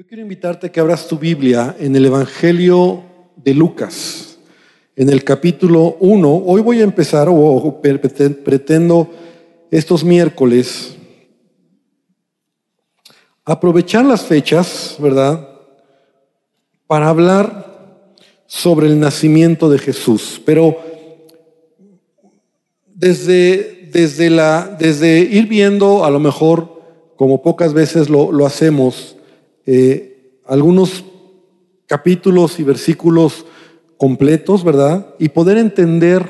Yo quiero invitarte a que abras tu Biblia en el Evangelio de Lucas, en el capítulo 1. Hoy voy a empezar, o pretendo estos miércoles, aprovechar las fechas, ¿verdad? Para hablar sobre el nacimiento de Jesús. Pero desde, desde, la, desde ir viendo, a lo mejor, como pocas veces lo, lo hacemos, eh, algunos capítulos y versículos completos, ¿verdad? Y poder entender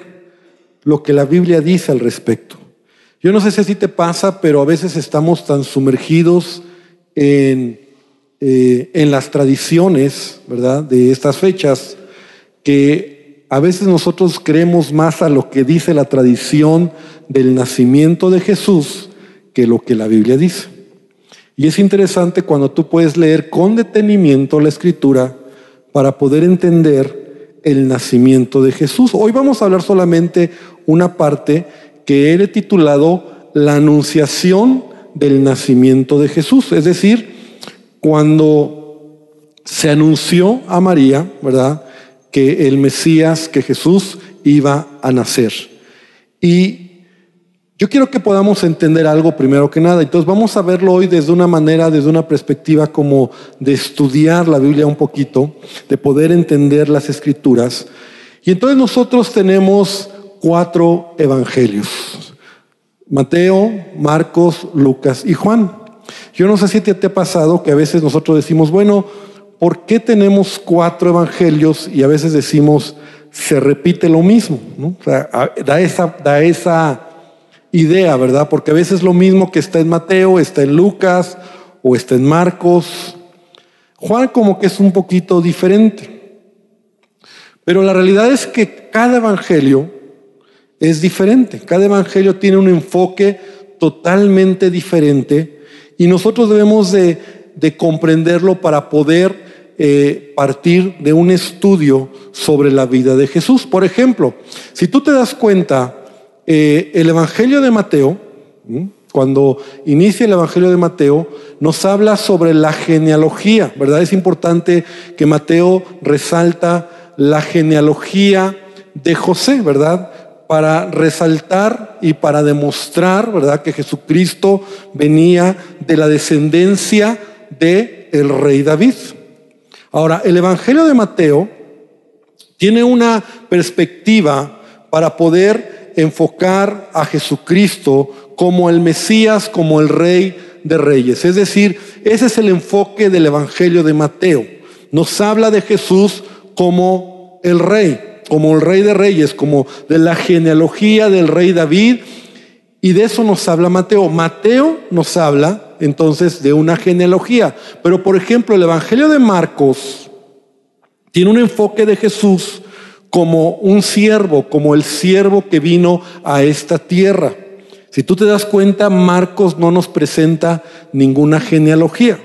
lo que la Biblia dice al respecto. Yo no sé si así te pasa, pero a veces estamos tan sumergidos en, eh, en las tradiciones, ¿verdad? De estas fechas, que a veces nosotros creemos más a lo que dice la tradición del nacimiento de Jesús que lo que la Biblia dice. Y es interesante cuando tú puedes leer con detenimiento la escritura para poder entender el nacimiento de Jesús. Hoy vamos a hablar solamente una parte que he titulado La anunciación del nacimiento de Jesús. Es decir, cuando se anunció a María, ¿verdad? Que el Mesías, que Jesús iba a nacer. Y yo quiero que podamos entender algo primero que nada. Entonces vamos a verlo hoy desde una manera, desde una perspectiva como de estudiar la Biblia un poquito, de poder entender las escrituras. Y entonces nosotros tenemos cuatro evangelios. Mateo, Marcos, Lucas y Juan. Yo no sé si te, ha pasado que a veces nosotros decimos, bueno, ¿por qué tenemos cuatro evangelios? Y a veces decimos, se repite lo mismo. O sea, da esa, da esa idea, ¿verdad? Porque a veces lo mismo que está en Mateo, está en Lucas o está en Marcos. Juan como que es un poquito diferente. Pero la realidad es que cada evangelio es diferente. Cada evangelio tiene un enfoque totalmente diferente y nosotros debemos de, comprenderlo para poder eh, partir de un estudio sobre la vida de Jesús. Por ejemplo, si tú te das cuenta, eh, el Evangelio de Mateo, cuando inicia el Evangelio de Mateo, nos habla sobre la genealogía, ¿verdad? Es importante que Mateo resalta la genealogía de José, ¿verdad? Para resaltar y para demostrar, ¿verdad? Que Jesucristo venía de la descendencia de el rey David. Ahora, el Evangelio de Mateo tiene una perspectiva para poder enfocar a Jesucristo como el Mesías, como el Rey de Reyes. Es decir, ese es el enfoque del Evangelio de Mateo. Nos habla de Jesús como el Rey, como el Rey de Reyes, como de la genealogía del Rey David. Y de eso nos habla Mateo. Mateo nos habla entonces de una genealogía. Pero por ejemplo, el Evangelio de Marcos tiene un enfoque de Jesús como un siervo, como el siervo que vino a esta tierra. Si tú te das cuenta, Marcos no nos presenta ninguna genealogía.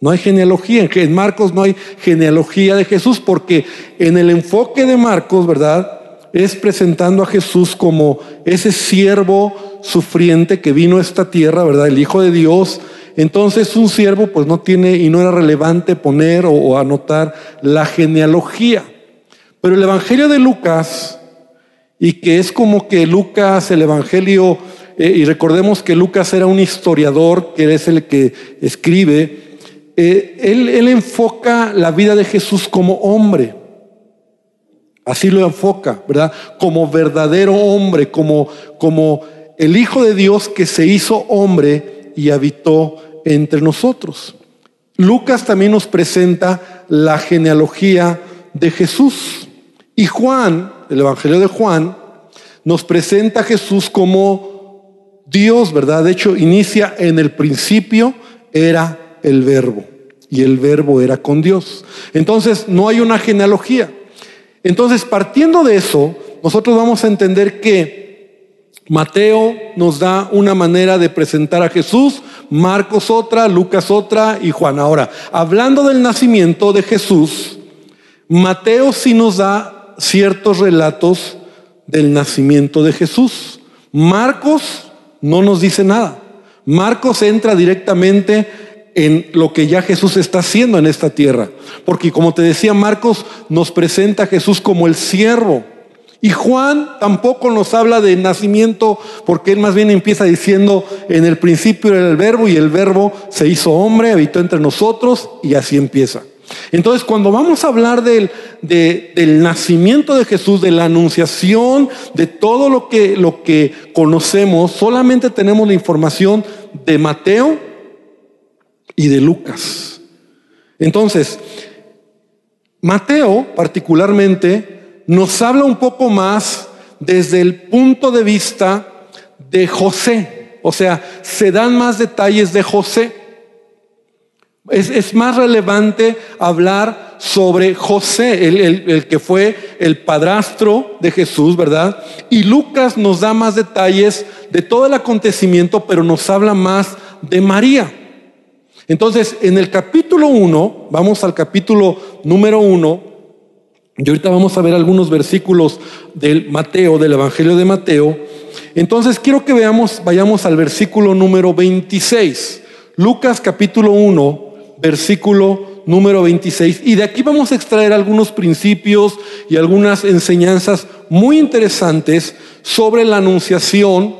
No hay genealogía. En Marcos no hay genealogía de Jesús porque en el enfoque de Marcos, ¿verdad? Es presentando a Jesús como ese siervo sufriente que vino a esta tierra, ¿verdad? El Hijo de Dios. Entonces un siervo pues no tiene y no era relevante poner o anotar la genealogía. Pero el Evangelio de Lucas, y que es como que Lucas, el Evangelio, eh, y recordemos que Lucas era un historiador, que es el que escribe, eh, él, él enfoca la vida de Jesús como hombre. Así lo enfoca, ¿verdad? Como verdadero hombre, como, como el Hijo de Dios que se hizo hombre y habitó entre nosotros. Lucas también nos presenta la genealogía de Jesús. Y Juan, el Evangelio de Juan, nos presenta a Jesús como Dios, ¿verdad? De hecho, inicia en el principio era el verbo y el verbo era con Dios. Entonces, no hay una genealogía. Entonces, partiendo de eso, nosotros vamos a entender que Mateo nos da una manera de presentar a Jesús, Marcos otra, Lucas otra y Juan. Ahora, hablando del nacimiento de Jesús, Mateo sí nos da ciertos relatos del nacimiento de Jesús. Marcos no nos dice nada. Marcos entra directamente en lo que ya Jesús está haciendo en esta tierra. Porque como te decía, Marcos nos presenta a Jesús como el siervo. Y Juan tampoco nos habla de nacimiento, porque él más bien empieza diciendo, en el principio era el verbo y el verbo se hizo hombre, habitó entre nosotros y así empieza. Entonces, cuando vamos a hablar del, del nacimiento de Jesús, de la anunciación, de todo lo que, lo que conocemos, solamente tenemos la información de Mateo y de Lucas. Entonces, Mateo particularmente nos habla un poco más desde el punto de vista de José. O sea, se dan más detalles de José. Es, más relevante hablar sobre José, el, que fue el padrastro de Jesús, ¿verdad? Y Lucas nos da más detalles de todo el acontecimiento, pero nos habla más de María. Entonces, en el capítulo 1, vamos al capítulo número 1, y ahorita vamos a ver algunos versículos del Mateo, del Evangelio de Mateo. Entonces quiero que veamos, vayamos al versículo número 26. Lucas capítulo 1, versículo número 26. Y de aquí vamos a extraer algunos principios y algunas enseñanzas muy interesantes sobre la anunciación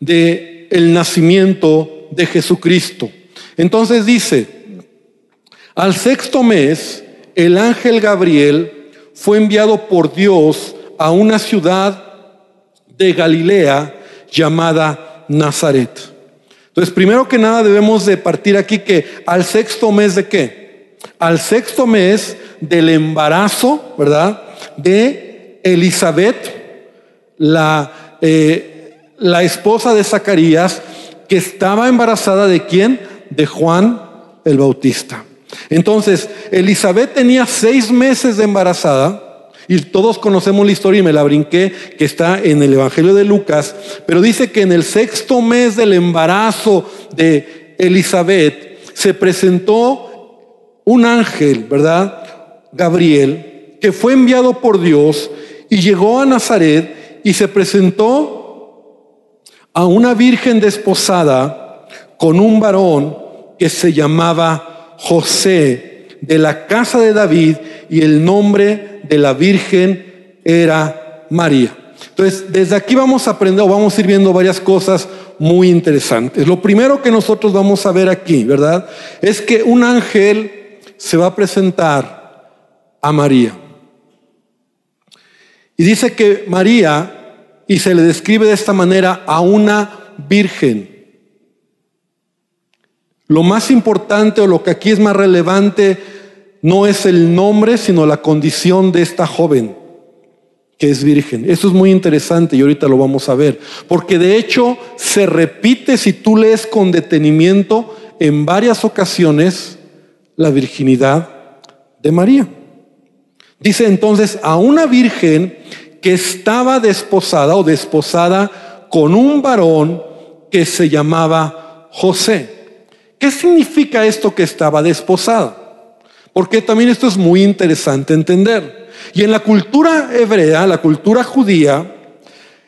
de nacimiento de Jesucristo. Entonces dice, al sexto mes, el ángel Gabriel fue enviado por Dios a una ciudad de Galilea llamada Nazaret. Entonces, primero que nada debemos de partir aquí que al sexto mes de qué? Al sexto mes del embarazo, ¿verdad? De Elizabeth, la, eh, la esposa de Zacarías, que estaba embarazada de quién? De Juan el Bautista. Entonces, Elizabeth tenía seis meses de embarazada. Y todos conocemos la historia y me la brinqué, que está en el Evangelio de Lucas, pero dice que en el sexto mes del embarazo de Elizabeth se presentó un ángel, ¿verdad? Gabriel, que fue enviado por Dios y llegó a Nazaret y se presentó a una virgen desposada con un varón que se llamaba José de la casa de David y el nombre de la Virgen era María. Entonces, desde aquí vamos a aprender o vamos a ir viendo varias cosas muy interesantes. Lo primero que nosotros vamos a ver aquí, ¿verdad? Es que un ángel se va a presentar a María. Y dice que María, y se le describe de esta manera, a una virgen. Lo más importante o lo que aquí es más relevante no es el nombre, sino la condición de esta joven que es virgen. Eso es muy interesante y ahorita lo vamos a ver. Porque de hecho se repite, si tú lees con detenimiento, en varias ocasiones la virginidad de María. Dice entonces a una virgen que estaba desposada o desposada con un varón que se llamaba José. ¿Qué significa esto que estaba desposada? Porque también esto es muy interesante entender. Y en la cultura hebrea, la cultura judía,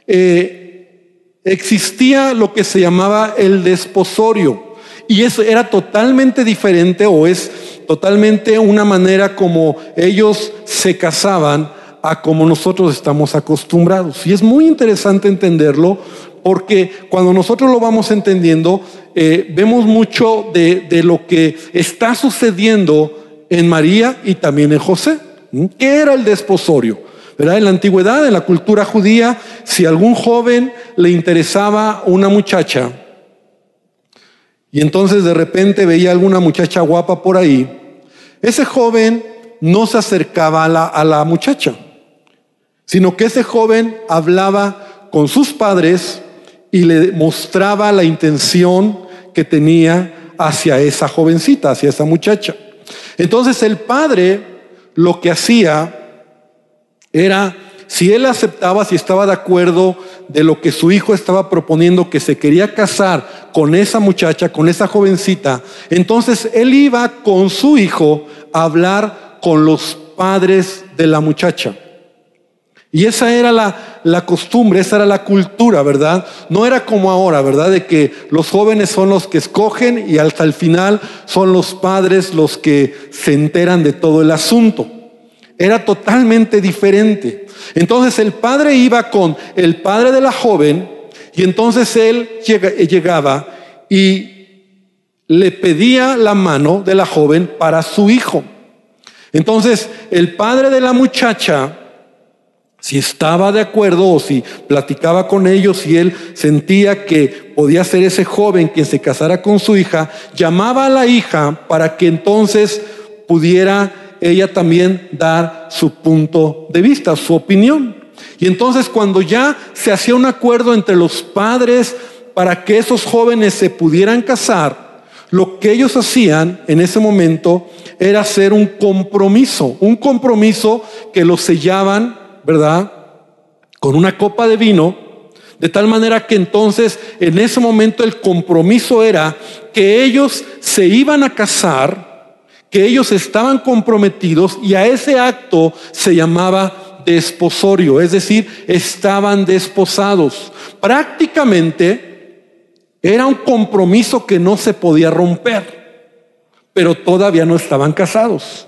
eh, existía lo que se llamaba el desposorio. Y eso era totalmente diferente o es totalmente una manera como ellos se casaban a como nosotros estamos acostumbrados. Y es muy interesante entenderlo porque cuando nosotros lo vamos entendiendo, eh, vemos mucho de, lo que está sucediendo en María y también en José. ¿Qué era el desposorio? ¿Verdad? En la antigüedad, en la cultura judía, si algún joven le interesaba una muchacha y entonces de repente veía alguna muchacha guapa por ahí, ese joven no se acercaba a la, a la muchacha, sino que ese joven hablaba con sus padres y le mostraba la intención que tenía hacia esa jovencita, hacia esa muchacha. Entonces el padre lo que hacía era, si él aceptaba, si estaba de acuerdo de lo que su hijo estaba proponiendo, que se quería casar con esa muchacha, con esa jovencita, entonces él iba con su hijo a hablar con los padres de la muchacha. Y esa era la, la, costumbre, esa era la cultura, ¿verdad? No era como ahora, ¿verdad? De que los jóvenes son los que escogen y hasta el final son los padres los que se enteran de todo el asunto. Era totalmente diferente. Entonces el padre iba con el padre de la joven y entonces él llegaba y le pedía la mano de la joven para su hijo. Entonces el padre de la muchacha si estaba de acuerdo o si platicaba con ellos y él sentía que podía ser ese joven quien se casara con su hija, llamaba a la hija para que entonces pudiera ella también dar su punto de vista, su opinión. Y entonces cuando ya se hacía un acuerdo entre los padres para que esos jóvenes se pudieran casar, lo que ellos hacían en ese momento era hacer un compromiso, un compromiso que lo sellaban ¿verdad? Con una copa de vino, de tal manera que entonces en ese momento el compromiso era que ellos se iban a casar, que ellos estaban comprometidos y a ese acto se llamaba desposorio, es decir, estaban desposados. Prácticamente era un compromiso que no se podía romper, pero todavía no estaban casados.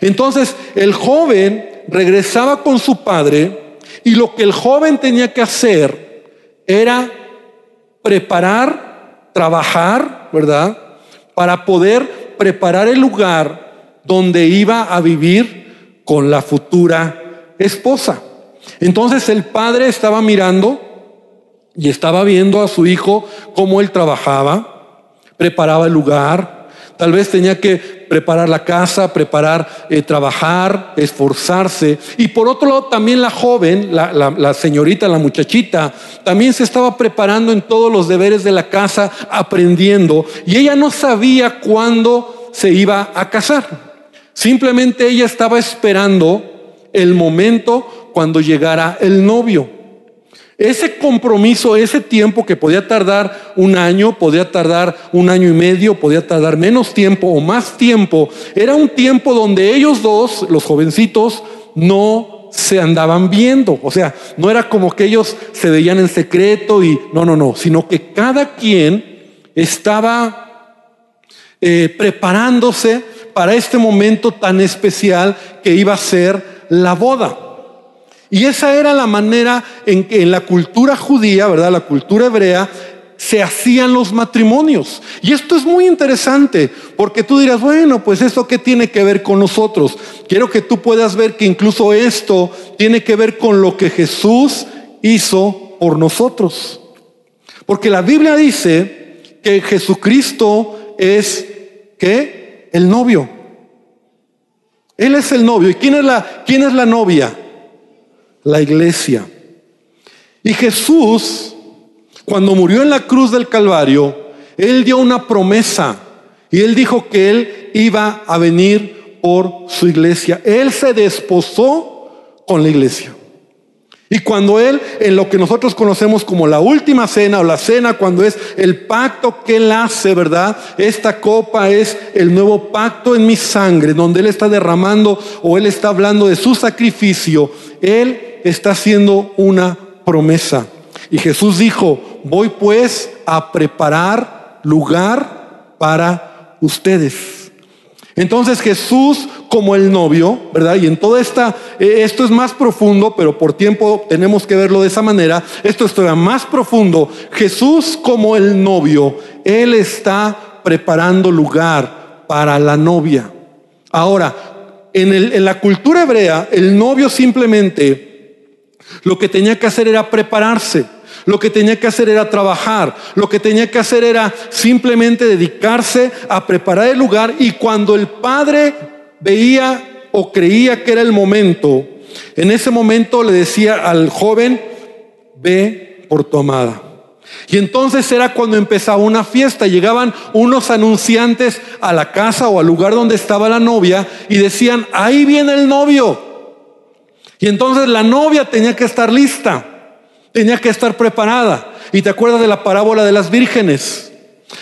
Entonces el joven regresaba con su padre y lo que el joven tenía que hacer era preparar, trabajar, ¿verdad? Para poder preparar el lugar donde iba a vivir con la futura esposa. Entonces el padre estaba mirando y estaba viendo a su hijo cómo él trabajaba, preparaba el lugar, Tal vez tenía que preparar la casa, preparar, eh, trabajar, esforzarse. Y por otro lado, también la joven, la, la señorita, la muchachita, también se estaba preparando en todos los deberes de la casa, aprendiendo. Y ella no sabía cuándo se iba a casar. Simplemente ella estaba esperando el momento cuando llegara el novio. Ese compromiso, ese tiempo que podía tardar un año, podía tardar un año y medio, podía tardar menos tiempo o más tiempo, era un tiempo donde ellos dos, los jovencitos, no se andaban viendo. O sea, no era como que ellos se veían en secreto y no, no, no, sino que cada quien estaba eh, preparándose para este momento tan especial que iba a ser la boda. Y esa era la manera en que en la cultura judía, ¿verdad? La cultura hebrea, se hacían los matrimonios. Y esto es muy interesante, porque tú dirás, bueno, pues esto qué tiene que ver con nosotros. Quiero que tú puedas ver que incluso esto tiene que ver con lo que Jesús hizo por nosotros. Porque la Biblia dice que Jesucristo es, ¿qué? El novio. Él es el novio. ¿Y quién es la, quién es la novia? La iglesia. Y Jesús, cuando murió en la cruz del Calvario, Él dio una promesa y Él dijo que Él iba a venir por su iglesia. Él se desposó con la iglesia. Y cuando Él, en lo que nosotros conocemos como la última cena o la cena, cuando es el pacto que Él hace, ¿verdad? Esta copa es el nuevo pacto en mi sangre, donde Él está derramando o Él está hablando de su sacrificio. Él está haciendo una promesa. Y Jesús dijo, voy pues a preparar lugar para ustedes. Entonces Jesús como el novio, ¿verdad? Y en toda esta, eh, esto es más profundo, pero por tiempo tenemos que verlo de esa manera. Esto es todavía más profundo. Jesús como el novio, Él está preparando lugar para la novia. Ahora, en, en la cultura hebrea, el novio simplemente lo que tenía que hacer era prepararse. Lo que tenía que hacer era trabajar. Lo que tenía que hacer era simplemente dedicarse a preparar el lugar. Y cuando el padre veía o creía que era el momento, en ese momento le decía al joven, ve por tu amada. Y entonces era cuando empezaba una fiesta. Llegaban unos anunciantes a la casa o al lugar donde estaba la novia y decían, ahí viene el novio. Y entonces la novia tenía que estar lista, tenía que estar preparada. Y te acuerdas de la parábola de las vírgenes,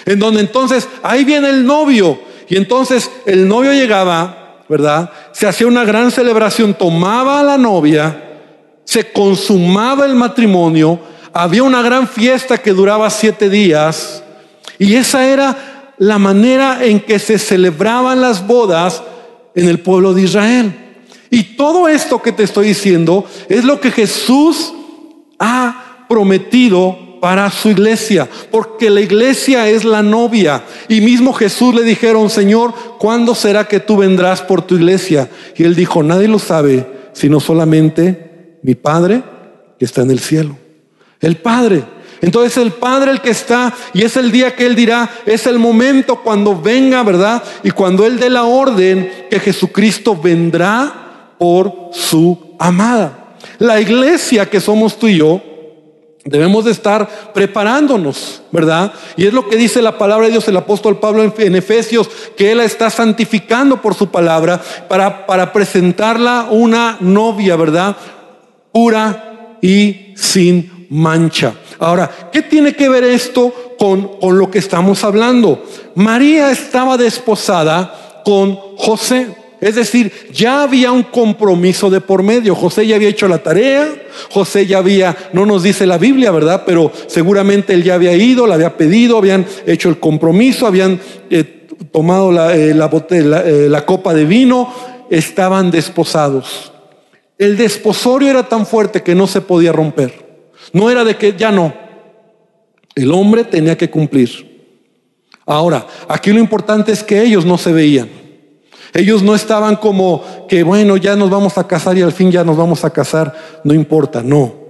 en donde entonces ahí viene el novio. Y entonces el novio llegaba, ¿verdad? Se hacía una gran celebración, tomaba a la novia se consumaba el matrimonio, había una gran fiesta que duraba siete días y esa era la manera en que se celebraban las bodas en el pueblo de Israel. Y todo esto que te estoy diciendo es lo que Jesús ha prometido para su iglesia, porque la iglesia es la novia. Y mismo Jesús le dijeron, Señor, ¿cuándo será que tú vendrás por tu iglesia? Y él dijo, nadie lo sabe, sino solamente mi Padre que está en el cielo. El Padre. Entonces el Padre el que está, y es el día que Él dirá, es el momento cuando venga, ¿verdad? Y cuando Él dé la orden que Jesucristo vendrá por su amada. La iglesia que somos tú y yo, Debemos de estar preparándonos, ¿verdad? Y es lo que dice la palabra de Dios, el apóstol Pablo en, Efesios, que Él está santificando por su palabra para, para presentarla una novia, ¿verdad? Pura y sin mancha. Ahora, ¿qué tiene que ver esto con, con lo que estamos hablando? María estaba desposada con José. Es decir, ya había un compromiso de por medio. José ya había hecho la tarea, José ya había, no nos dice la Biblia, ¿verdad? Pero seguramente él ya había ido, la había pedido, habían hecho el compromiso, habían eh, tomado eh, eh, la copa de vino, estaban desposados. El desposorio era tan fuerte que no se podía romper. No era de que ya no. El hombre tenía que cumplir. Ahora, aquí lo importante es que ellos no se veían. Ellos no estaban como que, bueno, ya nos vamos a casar y al fin ya nos vamos a casar, no importa, no.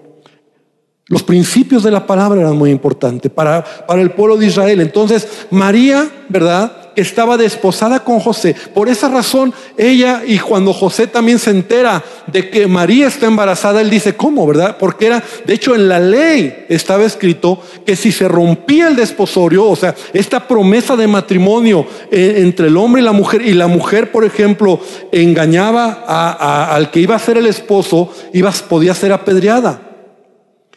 Los principios de la palabra eran muy importantes para, para el pueblo de Israel. Entonces, María, ¿verdad? Estaba desposada con José. Por esa razón, ella y cuando José también se entera de que María está embarazada, él dice, ¿cómo, verdad? Porque era, de hecho, en la ley estaba escrito que si se rompía el desposorio, o sea, esta promesa de matrimonio eh, entre el hombre y la mujer, y la mujer, por ejemplo, engañaba al que iba a ser el esposo, iba, podía ser apedreada.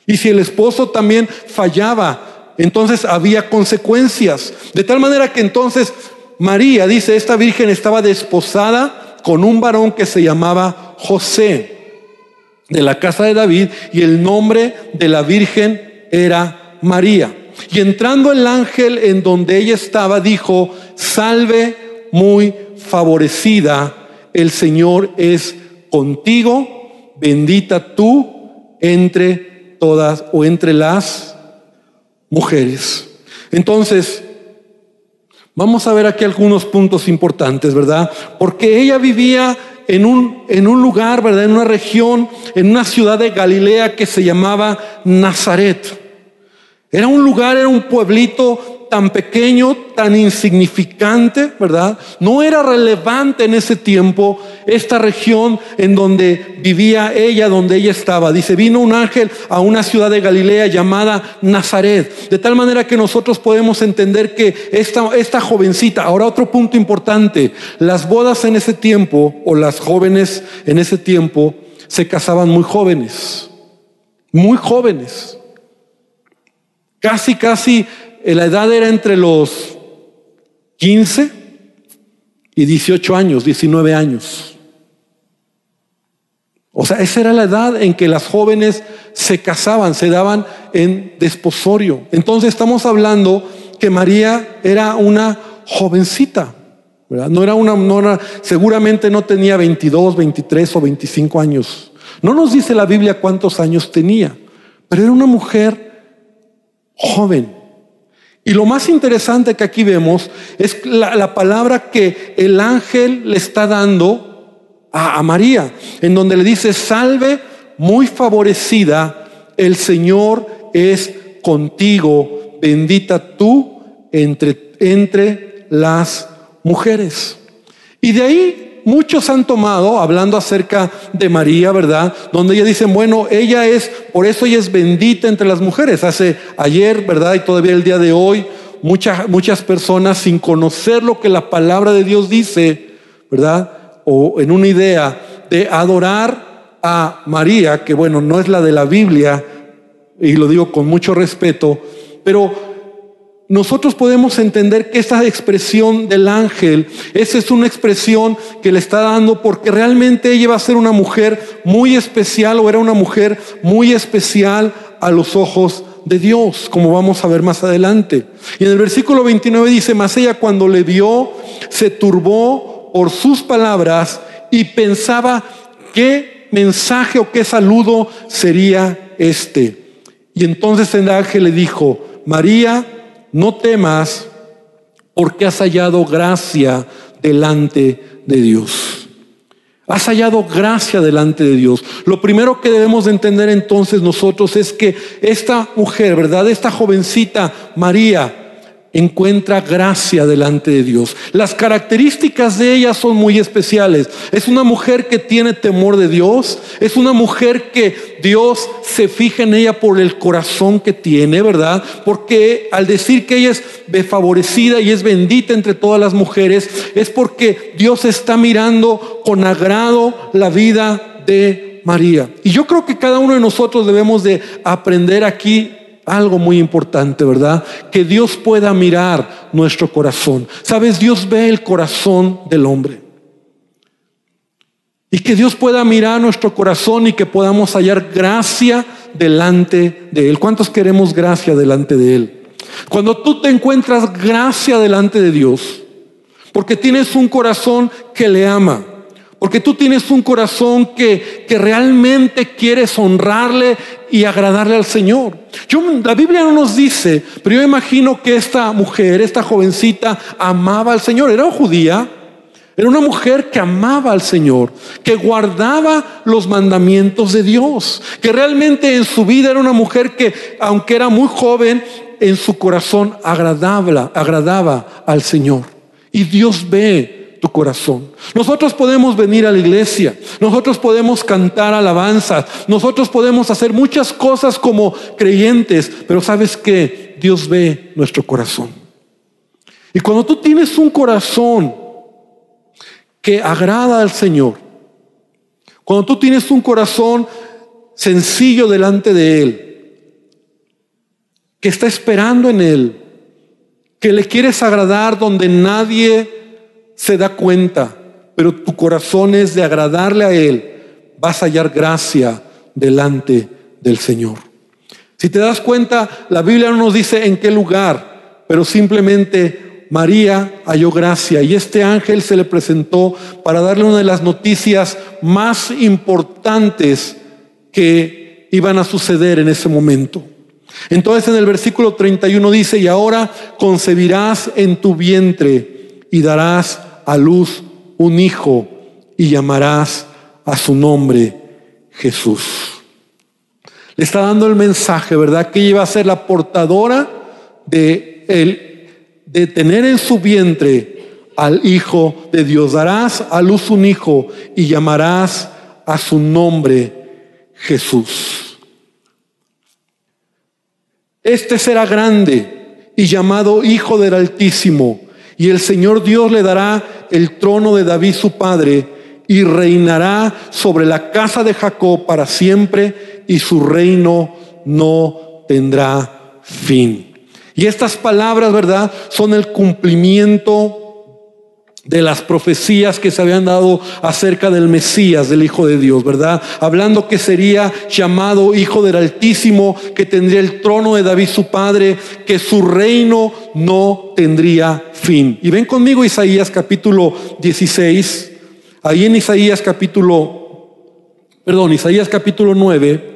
Y si el esposo también fallaba, entonces había consecuencias. De tal manera que entonces María, dice, esta virgen estaba desposada con un varón que se llamaba José, de la casa de David, y el nombre de la virgen era María. Y entrando el ángel en donde ella estaba, dijo, salve muy favorecida, el Señor es contigo, bendita tú entre todas o entre las mujeres. Entonces, vamos a ver aquí algunos puntos importantes, ¿verdad? Porque ella vivía en un, en un lugar, ¿verdad? En una región, en una ciudad de Galilea que se llamaba Nazaret. Era un lugar, era un pueblito tan pequeño, tan insignificante, ¿verdad? No era relevante en ese tiempo esta región en donde vivía ella, donde ella estaba. Dice, vino un ángel a una ciudad de Galilea llamada Nazaret. De tal manera que nosotros podemos entender que esta, esta jovencita, ahora otro punto importante, las bodas en ese tiempo, o las jóvenes en ese tiempo, se casaban muy jóvenes, muy jóvenes. Casi, casi la edad era entre los 15 y 18 años, 19 años. O sea, esa era la edad en que las jóvenes se casaban, se daban en desposorio. Entonces estamos hablando que María era una jovencita. No era una, seguramente no tenía 22, 23 o 25 años. No nos dice la Biblia cuántos años tenía, pero era una mujer joven. Y lo más interesante que aquí vemos es la, palabra que el ángel le está dando a, a María, en donde le dice, salve muy favorecida, el Señor es contigo, bendita tú entre, entre las mujeres. Y de ahí muchos han tomado, hablando acerca de María, ¿verdad? Donde ella dicen, bueno, ella es, por eso ella es bendita entre las mujeres. Hace ayer, ¿verdad? Y todavía el día de hoy, muchas, muchas personas sin conocer lo que la palabra de Dios dice, ¿verdad? O en una idea de adorar a María, que bueno, no es la de la Biblia, y lo digo con mucho respeto, pero nosotros podemos entender que esta expresión del ángel, esa es una expresión que le está dando porque realmente ella va a ser una mujer muy especial o era una mujer muy especial a los ojos de Dios, como vamos a ver más adelante. Y en el versículo 29 dice, mas ella cuando le vio, se turbó por sus palabras y pensaba qué mensaje o qué saludo sería este. Y entonces el ángel le dijo, María, no temas porque has hallado gracia delante de Dios. Has hallado gracia delante de Dios. Lo primero que debemos de entender entonces nosotros es que esta mujer, ¿verdad? Esta jovencita María, encuentra gracia delante de Dios. Las características de ella son muy especiales. Es una mujer que tiene temor de Dios. Es una mujer que Dios se fija en ella por el corazón que tiene, ¿verdad? Porque al decir que ella es favorecida y es bendita entre todas las mujeres, es porque Dios está mirando con agrado la vida de María. Y yo creo que cada uno de nosotros debemos de aprender aquí algo muy importante, ¿verdad? Que Dios pueda mirar nuestro corazón. Sabes, Dios ve el corazón del hombre. Y que Dios pueda mirar nuestro corazón y que podamos hallar gracia delante de Él. ¿Cuántos queremos gracia delante de Él? Cuando tú te encuentras gracia delante de Dios, porque tienes un corazón que le ama, porque tú tienes un corazón que, que realmente quieres honrarle y agradarle al Señor. Yo, la Biblia no nos dice, pero yo imagino que esta mujer, esta jovencita, amaba al Señor. Era judía, era una mujer que amaba al Señor, que guardaba los mandamientos de Dios, que realmente en su vida era una mujer que, aunque era muy joven, en su corazón agradaba, agradaba al Señor. Y Dios ve corazón. Nosotros podemos venir a la iglesia, nosotros podemos cantar alabanzas, nosotros podemos hacer muchas cosas como creyentes, pero sabes que Dios ve nuestro corazón. Y cuando tú tienes un corazón que agrada al Señor, cuando tú tienes un corazón sencillo delante de Él, que está esperando en Él, que le quieres agradar donde nadie se da cuenta, pero tu corazón es de agradarle a Él, vas a hallar gracia delante del Señor. Si te das cuenta, la Biblia no nos dice en qué lugar, pero simplemente María halló gracia y este ángel se le presentó para darle una de las noticias más importantes que iban a suceder en ese momento. Entonces en el versículo 31 dice, y ahora concebirás en tu vientre y darás a luz un hijo y llamarás a su nombre Jesús. Le está dando el mensaje, ¿verdad? Que iba a ser la portadora de, el, de tener en su vientre al Hijo de Dios. Darás a luz un hijo y llamarás a su nombre Jesús. Este será grande y llamado Hijo del Altísimo y el Señor Dios le dará el trono de David su padre y reinará sobre la casa de Jacob para siempre y su reino no tendrá fin. Y estas palabras, ¿verdad? Son el cumplimiento de las profecías que se habían dado acerca del Mesías, del Hijo de Dios, ¿verdad? Hablando que sería llamado Hijo del Altísimo, que tendría el trono de David su padre, que su reino no tendría fin. Y ven conmigo Isaías capítulo 16, ahí en Isaías capítulo, perdón, Isaías capítulo 9.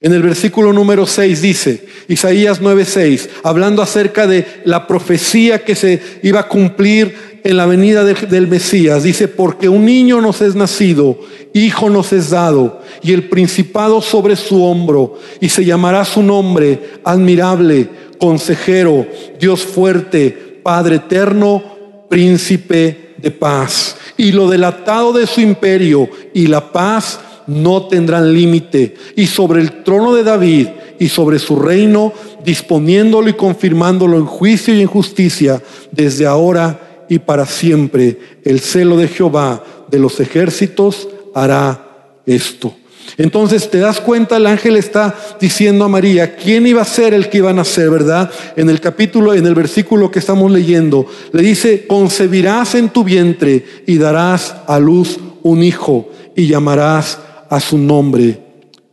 En el versículo número 6 dice, Isaías 9:6, hablando acerca de la profecía que se iba a cumplir en la venida del Mesías, dice, porque un niño nos es nacido, hijo nos es dado, y el principado sobre su hombro, y se llamará su nombre admirable, consejero, Dios fuerte, Padre eterno, príncipe de paz. Y lo delatado de su imperio y la paz no tendrán límite, y sobre el trono de David y sobre su reino, disponiéndolo y confirmándolo en juicio y en justicia, desde ahora y para siempre. El celo de Jehová de los ejércitos hará esto. Entonces te das cuenta, el ángel está diciendo a María, ¿quién iba a ser el que iba a nacer, verdad? En el capítulo, en el versículo que estamos leyendo, le dice, concebirás en tu vientre y darás a luz un hijo y llamarás a su nombre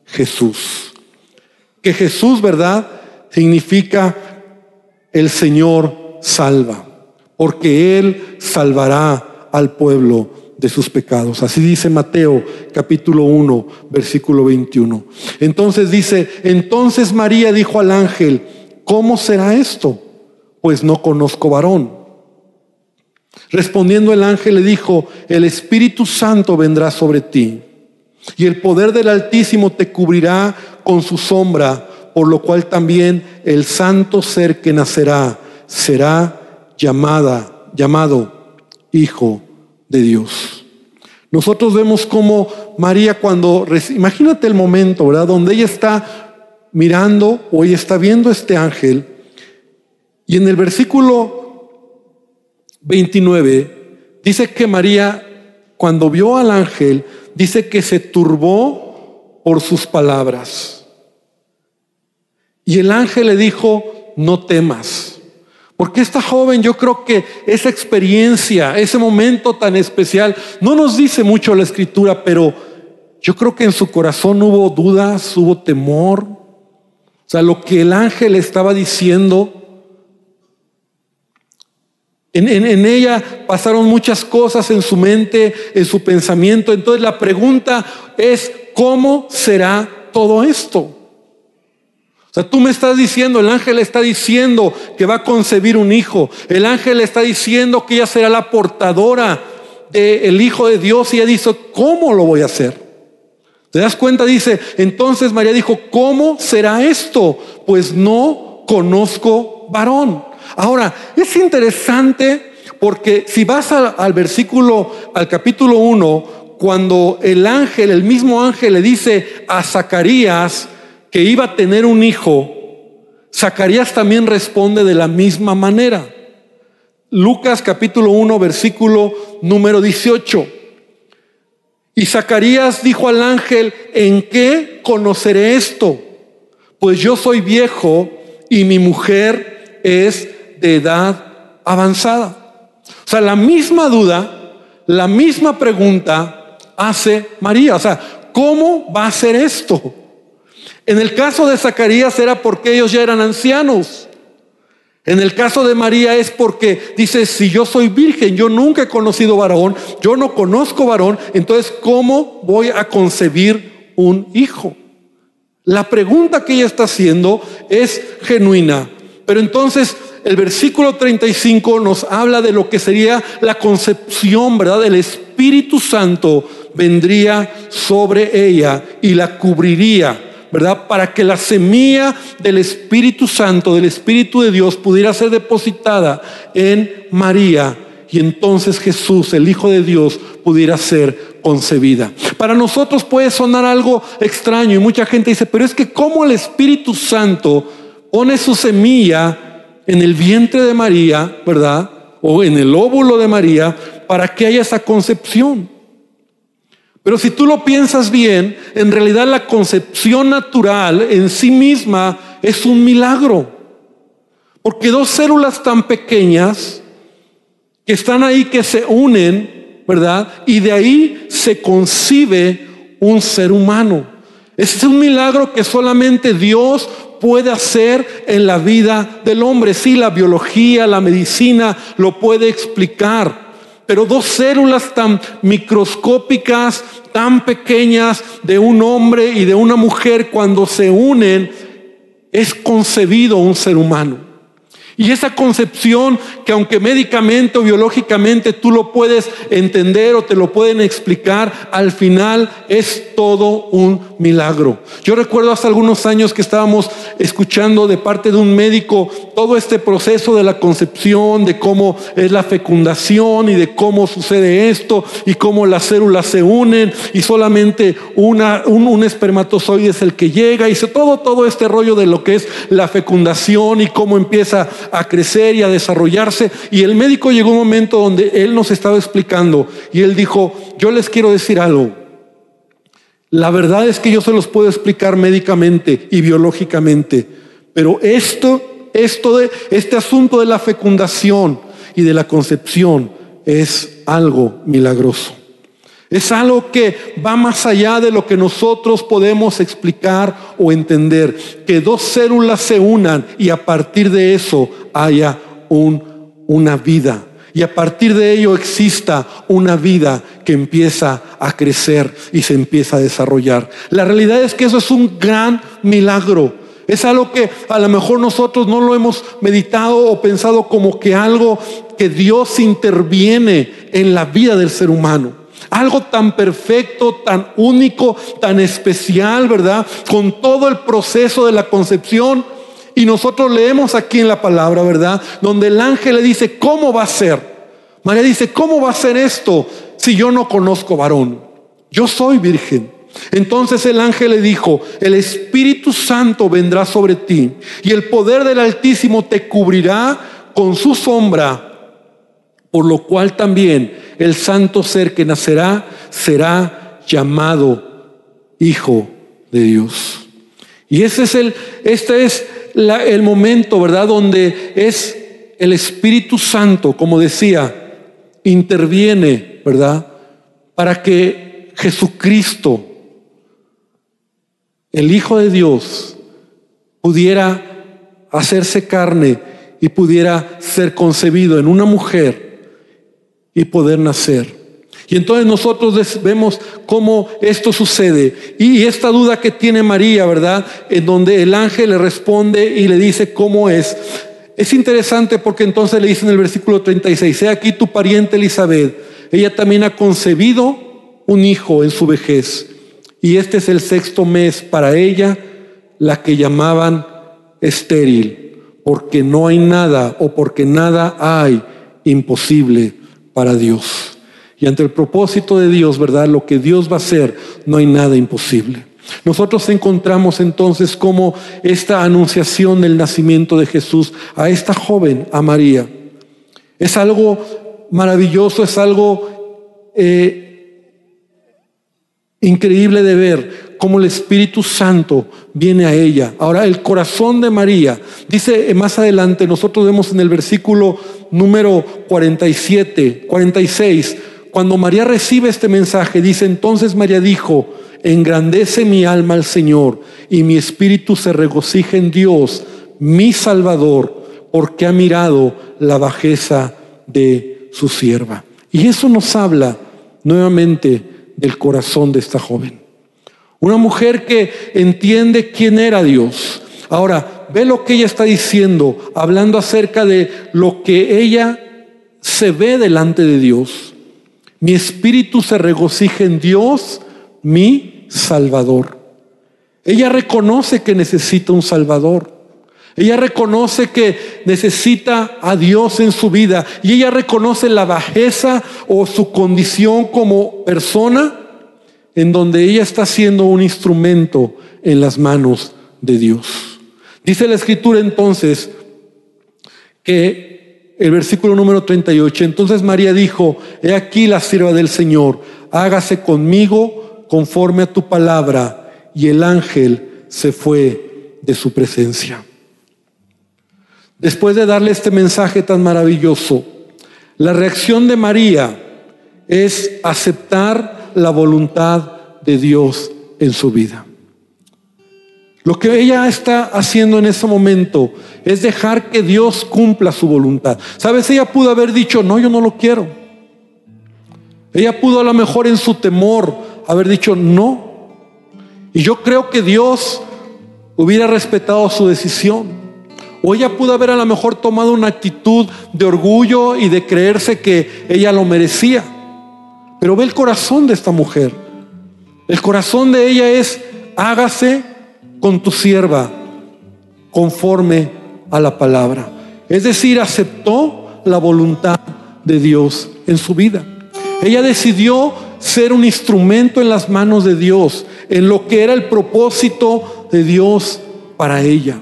Jesús. Que Jesús, ¿verdad? Significa el Señor salva, porque Él salvará al pueblo de sus pecados. Así dice Mateo capítulo 1, versículo 21. Entonces dice, entonces María dijo al ángel, ¿cómo será esto? Pues no conozco varón. Respondiendo el ángel le dijo, el Espíritu Santo vendrá sobre ti y el poder del Altísimo te cubrirá con su sombra, por lo cual también el santo ser que nacerá será llamada, llamado Hijo de Dios. Nosotros vemos como María cuando, imagínate el momento, ¿verdad? Donde ella está mirando o ella está viendo este ángel y en el versículo 29 dice que María cuando vio al ángel dice que se turbó por sus palabras. Y el ángel le dijo, no temas. Porque esta joven, yo creo que esa experiencia, ese momento tan especial, no nos dice mucho la escritura, pero yo creo que en su corazón hubo dudas, hubo temor. O sea, lo que el ángel estaba diciendo, en, en, ella pasaron muchas cosas en su mente, en su pensamiento. Entonces la pregunta es, ¿cómo será todo esto? O sea, tú me estás diciendo, el ángel está diciendo que va a concebir un hijo. El ángel está diciendo que ella será la portadora del Hijo de Dios y ella dice, ¿cómo lo voy a hacer? ¿Te das cuenta? Dice, entonces María dijo, ¿cómo será esto? Pues no conozco varón. Ahora, es interesante porque si vas al versículo, al capítulo 1, cuando el ángel, el mismo ángel le dice a Zacarías, que iba a tener un hijo, Zacarías también responde de la misma manera. Lucas capítulo 1, versículo número 18. Y Zacarías dijo al ángel, ¿en qué conoceré esto? Pues yo soy viejo y mi mujer es de edad avanzada. O sea, la misma duda, la misma pregunta hace María. O sea, ¿cómo va a ser esto? En el caso de Zacarías era porque ellos ya eran ancianos. En el caso de María es porque dice, si yo soy virgen, yo nunca he conocido varón, yo no conozco varón, entonces ¿cómo voy a concebir un hijo? La pregunta que ella está haciendo es genuina. Pero entonces el versículo 35 nos habla de lo que sería la concepción, ¿verdad? del Espíritu Santo vendría sobre ella y la cubriría ¿verdad? Para que la semilla del Espíritu Santo, del Espíritu de Dios, pudiera ser depositada en María y entonces Jesús, el Hijo de Dios, pudiera ser concebida. Para nosotros puede sonar algo extraño y mucha gente dice, pero es que ¿cómo el Espíritu Santo pone su semilla en el vientre de María, ¿verdad? O en el óvulo de María para que haya esa concepción. Pero si tú lo piensas bien, en realidad la concepción natural en sí misma es un milagro. Porque dos células tan pequeñas que están ahí, que se unen, ¿verdad? Y de ahí se concibe un ser humano. es un milagro que solamente Dios puede hacer en la vida del hombre. Sí, la biología, la medicina lo puede explicar. Pero dos células tan microscópicas, tan pequeñas de un hombre y de una mujer, cuando se unen, es concebido un ser humano. Y esa concepción que aunque médicamente o biológicamente tú lo puedes entender o te lo pueden explicar, al final es todo un milagro. Yo recuerdo hace algunos años que estábamos escuchando de parte de un médico todo este proceso de la concepción, de cómo es la fecundación y de cómo sucede esto y cómo las células se unen y solamente una, un, espermatozoide es el que llega y todo, todo este rollo de lo que es la fecundación y cómo empieza a crecer y a desarrollarse. Y el médico llegó un momento donde él nos estaba explicando y él dijo, yo les quiero decir algo. La verdad es que yo se los puedo explicar médicamente y biológicamente, pero esto, esto de este asunto de la fecundación y de la concepción es algo milagroso. Es algo que va más allá de lo que nosotros podemos explicar o entender. Que dos células se unan y a partir de eso haya un, una vida. Y a partir de ello exista una vida que empieza a crecer y se empieza a desarrollar. La realidad es que eso es un gran milagro. Es algo que a lo mejor nosotros no lo hemos meditado o pensado como que algo que Dios interviene en la vida del ser humano. Algo tan perfecto, tan único, tan especial, ¿verdad? Con todo el proceso de la concepción. Y nosotros leemos aquí en la palabra, ¿verdad? Donde el ángel le dice, ¿cómo va a ser? María dice, ¿cómo va a ser esto si yo no conozco varón? Yo soy virgen. Entonces el ángel le dijo, el Espíritu Santo vendrá sobre ti y el poder del Altísimo te cubrirá con su sombra por lo cual también el santo ser que nacerá será llamado Hijo de Dios. Y ese es el, este es el momento, ¿verdad? Donde es el Espíritu Santo, como decía, interviene, ¿verdad? Para que Jesucristo, el Hijo de Dios, pudiera hacerse carne y pudiera ser concebido en una mujer y poder nacer. Y entonces nosotros vemos cómo esto sucede. Y esta duda que tiene María, ¿verdad? En donde el ángel le responde y le dice cómo es. Es interesante porque entonces le dice en el versículo 36, He aquí tu pariente Elizabeth, ella también ha concebido un hijo en su vejez. Y este es el sexto mes para ella, la que llamaban estéril, porque no hay nada o porque nada hay imposible para Dios. Y ante el propósito de Dios, ¿verdad? Lo que Dios va a hacer, no hay nada imposible. Nosotros encontramos entonces como esta anunciación del nacimiento de Jesús a esta joven, a María, es algo maravilloso, es algo eh, increíble de ver cómo el Espíritu Santo viene a ella. Ahora, el corazón de María, dice más adelante, nosotros vemos en el versículo número 47, 46, cuando María recibe este mensaje, dice, entonces María dijo, engrandece mi alma al Señor y mi espíritu se regocija en Dios, mi Salvador, porque ha mirado la bajeza de su sierva. Y eso nos habla nuevamente del corazón de esta joven. Una mujer que entiende quién era Dios. Ahora, ve lo que ella está diciendo, hablando acerca de lo que ella se ve delante de Dios. Mi espíritu se regocija en Dios, mi Salvador. Ella reconoce que necesita un Salvador. Ella reconoce que necesita a Dios en su vida y ella reconoce la bajeza o su condición como persona en donde ella está siendo un instrumento en las manos de Dios. Dice la escritura entonces que el versículo número 38, entonces María dijo, he aquí la sierva del Señor, hágase conmigo conforme a tu palabra. Y el ángel se fue de su presencia. Después de darle este mensaje tan maravilloso, la reacción de María es aceptar la voluntad de Dios en su vida. Lo que ella está haciendo en ese momento es dejar que Dios cumpla su voluntad. Sabes, ella pudo haber dicho, no, yo no lo quiero. Ella pudo a lo mejor en su temor haber dicho, no. Y yo creo que Dios hubiera respetado su decisión. O ella pudo haber a lo mejor tomado una actitud de orgullo y de creerse que ella lo merecía. Pero ve el corazón de esta mujer. El corazón de ella es, hágase con tu sierva conforme a la palabra. Es decir, aceptó la voluntad de Dios en su vida. Ella decidió ser un instrumento en las manos de Dios, en lo que era el propósito de Dios para ella.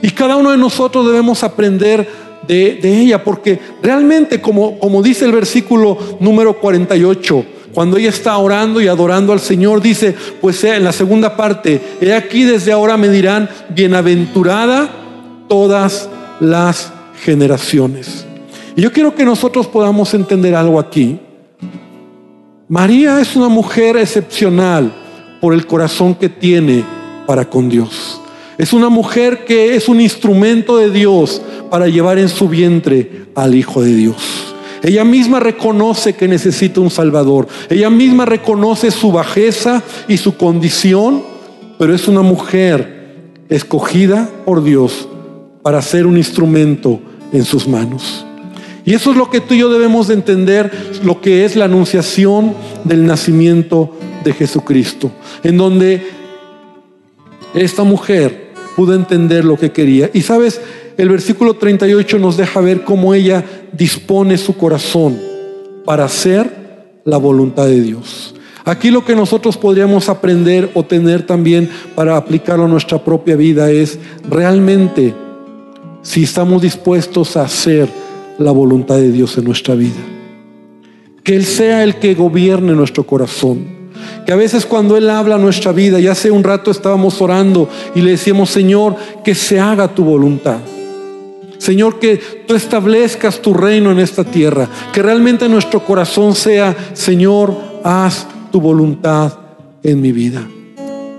Y cada uno de nosotros debemos aprender de, ella, porque realmente, como, como dice el versículo número 48, cuando ella está orando y adorando al Señor, dice, pues en la segunda parte, he aquí desde ahora me dirán, bienaventurada todas las generaciones. Y yo quiero que nosotros podamos entender algo aquí. María es una mujer excepcional por el corazón que tiene para con Dios. Es una mujer que es un instrumento de Dios para llevar en su vientre al Hijo de Dios. Ella misma reconoce que necesita un Salvador. Ella misma reconoce su bajeza y su condición, pero es una mujer escogida por Dios para ser un instrumento en sus manos. Y eso es lo que tú y yo debemos de entender, lo que es la anunciación del nacimiento de Jesucristo, en donde esta mujer pudo entender lo que quería. Y sabes, el versículo 38 nos deja ver cómo ella dispone su corazón para hacer la voluntad de Dios. Aquí lo que nosotros podríamos aprender o tener también para aplicarlo a nuestra propia vida es realmente si estamos dispuestos a hacer la voluntad de Dios en nuestra vida. Que Él sea el que gobierne nuestro corazón. Que a veces cuando Él habla nuestra vida, ya hace un rato estábamos orando y le decíamos, Señor, que se haga tu voluntad. Señor, que tú establezcas tu reino en esta tierra. Que realmente nuestro corazón sea, Señor, haz tu voluntad en mi vida.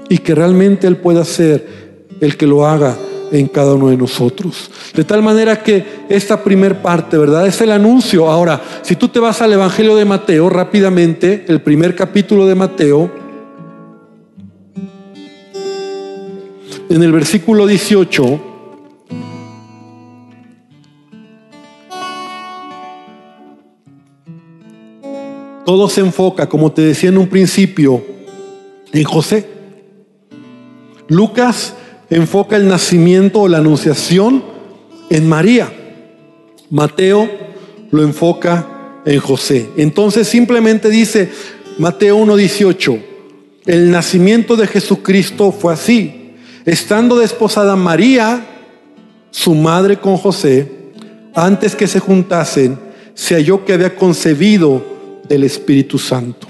Y que realmente Él pueda ser el que lo haga en cada uno de nosotros. De tal manera que esta primer parte, ¿verdad? Es el anuncio. Ahora, si tú te vas al Evangelio de Mateo rápidamente, el primer capítulo de Mateo, en el versículo 18, Todo se enfoca, como te decía en un principio, en José. Lucas enfoca el nacimiento o la anunciación en María. Mateo lo enfoca en José. Entonces simplemente dice Mateo 1.18, el nacimiento de Jesucristo fue así. Estando desposada María, su madre con José, antes que se juntasen, se halló que había concebido del Espíritu Santo.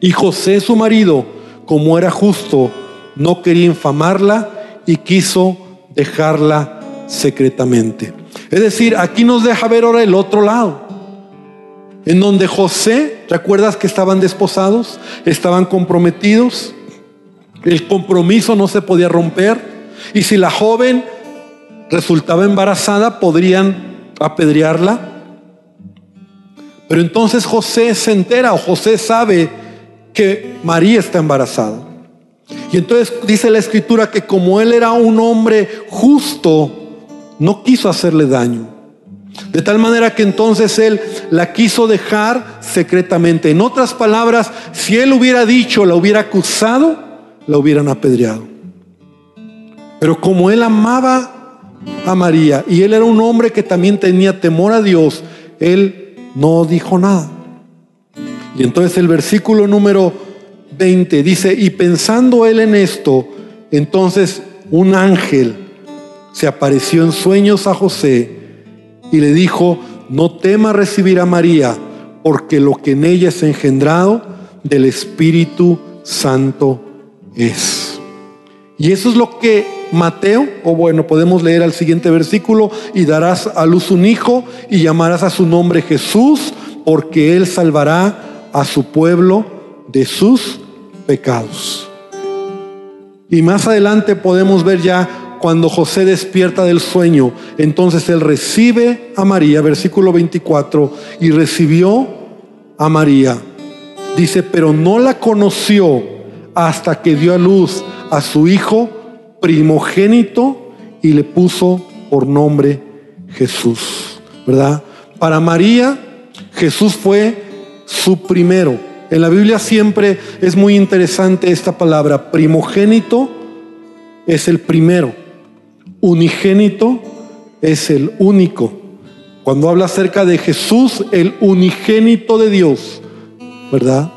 Y José, su marido, como era justo, no quería infamarla y quiso dejarla secretamente. Es decir, aquí nos deja ver ahora el otro lado, en donde José, ¿recuerdas que estaban desposados? Estaban comprometidos, el compromiso no se podía romper, y si la joven resultaba embarazada, podrían apedrearla. Pero entonces José se entera o José sabe que María está embarazada. Y entonces dice la escritura que como él era un hombre justo, no quiso hacerle daño. De tal manera que entonces él la quiso dejar secretamente. En otras palabras, si él hubiera dicho, la hubiera acusado, la hubieran apedreado. Pero como él amaba a María y él era un hombre que también tenía temor a Dios, él no dijo nada. Y entonces el versículo número 20 dice, y pensando él en esto, entonces un ángel se apareció en sueños a José y le dijo, no temas recibir a María, porque lo que en ella es engendrado del Espíritu Santo es. Y eso es lo que Mateo, o bueno, podemos leer al siguiente versículo, y darás a luz un hijo y llamarás a su nombre Jesús, porque él salvará a su pueblo de sus pecados. Y más adelante podemos ver ya cuando José despierta del sueño, entonces él recibe a María, versículo 24, y recibió a María. Dice, pero no la conoció hasta que dio a luz a su hijo primogénito y le puso por nombre Jesús, ¿verdad? Para María, Jesús fue su primero. En la Biblia siempre es muy interesante esta palabra. Primogénito es el primero. Unigénito es el único. Cuando habla acerca de Jesús, el unigénito de Dios, ¿verdad?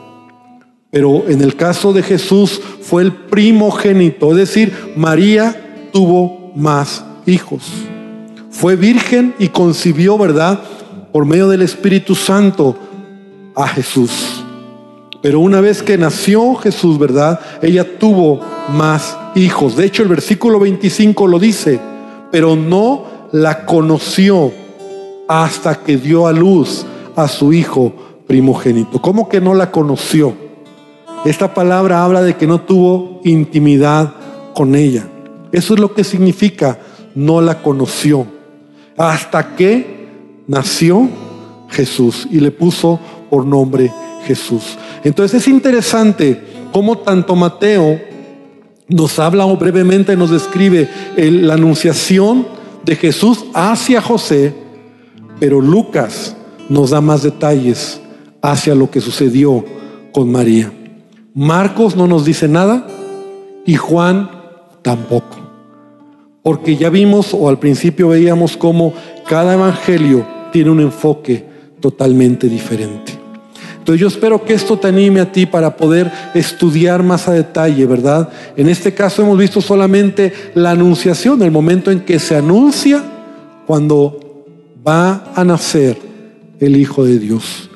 Pero en el caso de Jesús fue el primogénito, es decir, María tuvo más hijos. Fue virgen y concibió, ¿verdad? Por medio del Espíritu Santo a Jesús. Pero una vez que nació Jesús, ¿verdad? Ella tuvo más hijos. De hecho, el versículo 25 lo dice, pero no la conoció hasta que dio a luz a su hijo primogénito. ¿Cómo que no la conoció? Esta palabra habla de que no tuvo intimidad con ella. Eso es lo que significa no la conoció. Hasta que nació Jesús y le puso por nombre Jesús. Entonces es interesante cómo tanto Mateo nos habla o brevemente nos describe la anunciación de Jesús hacia José, pero Lucas nos da más detalles hacia lo que sucedió con María. Marcos no nos dice nada y Juan tampoco. Porque ya vimos o al principio veíamos cómo cada evangelio tiene un enfoque totalmente diferente. Entonces yo espero que esto te anime a ti para poder estudiar más a detalle, ¿verdad? En este caso hemos visto solamente la anunciación, el momento en que se anuncia cuando va a nacer el Hijo de Dios.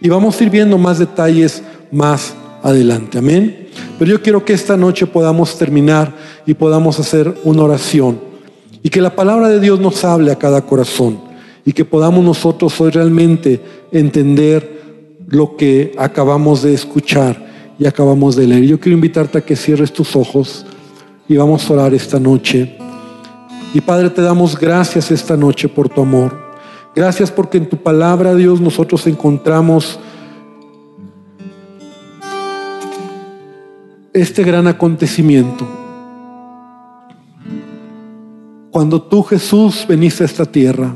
Y vamos a ir viendo más detalles más adelante. Amén. Pero yo quiero que esta noche podamos terminar y podamos hacer una oración. Y que la palabra de Dios nos hable a cada corazón. Y que podamos nosotros hoy realmente entender lo que acabamos de escuchar y acabamos de leer. Yo quiero invitarte a que cierres tus ojos y vamos a orar esta noche. Y Padre, te damos gracias esta noche por tu amor. Gracias porque en tu palabra, Dios, nosotros encontramos este gran acontecimiento. Cuando tú, Jesús, veniste a esta tierra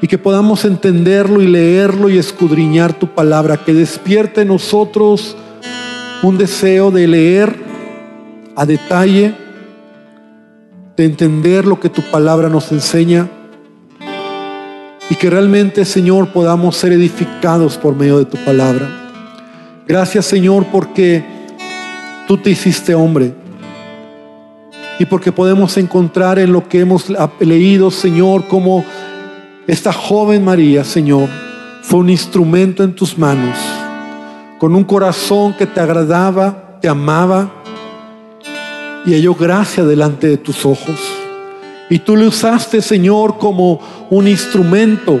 y que podamos entenderlo y leerlo y escudriñar tu palabra, que despierte en nosotros un deseo de leer a detalle, de entender lo que tu palabra nos enseña y que realmente, Señor, podamos ser edificados por medio de tu palabra. Gracias, Señor, porque tú te hiciste hombre y porque podemos encontrar en lo que hemos leído, Señor, como esta joven María, Señor, fue un instrumento en tus manos, con un corazón que te agradaba, te amaba y halló gracia delante de tus ojos. Y tú le usaste, Señor, como un instrumento.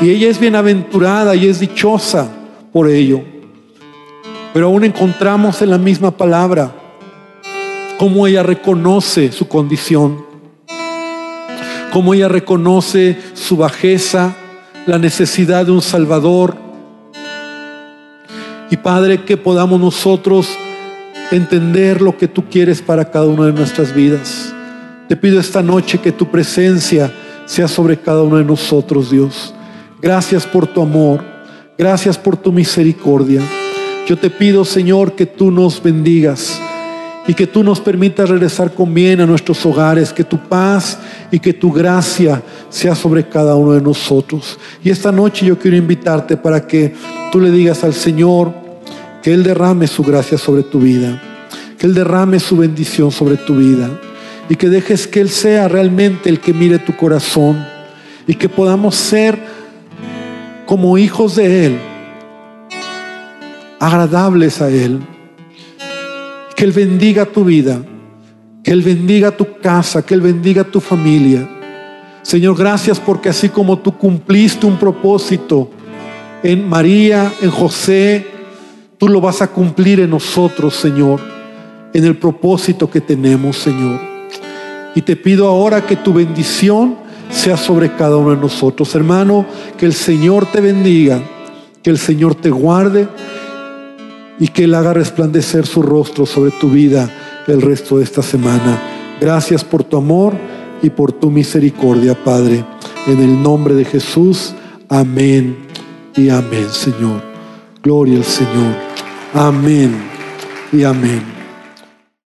Y ella es bienaventurada y es dichosa por ello. Pero aún encontramos en la misma palabra cómo ella reconoce su condición, cómo ella reconoce su bajeza, la necesidad de un Salvador. Y Padre, que podamos nosotros entender lo que tú quieres para cada una de nuestras vidas. Te pido esta noche que tu presencia sea sobre cada uno de nosotros, Dios. Gracias por tu amor. Gracias por tu misericordia. Yo te pido, Señor, que tú nos bendigas y que tú nos permitas regresar con bien a nuestros hogares, que tu paz y que tu gracia sea sobre cada uno de nosotros. Y esta noche yo quiero invitarte para que tú le digas al Señor que Él derrame su gracia sobre tu vida, que Él derrame su bendición sobre tu vida y que dejes que Él sea realmente el que mire tu corazón y que podamos ser como hijos de Él, agradables a Él. Que Él bendiga tu vida, que Él bendiga tu casa, que Él bendiga tu familia. Señor, gracias porque así como tú cumpliste un propósito en María, en José, tú lo vas a cumplir en nosotros, Señor, en el propósito que tenemos, Señor. Y te pido ahora que tu bendición sea sobre cada uno de nosotros. Hermano, que el Señor te bendiga, que el Señor te guarde y que Él haga resplandecer su rostro sobre tu vida el resto de esta semana. Gracias por tu amor y por tu misericordia, Padre. En el nombre de Jesús, amén y amén, Señor. Gloria al Señor. Amén y amén.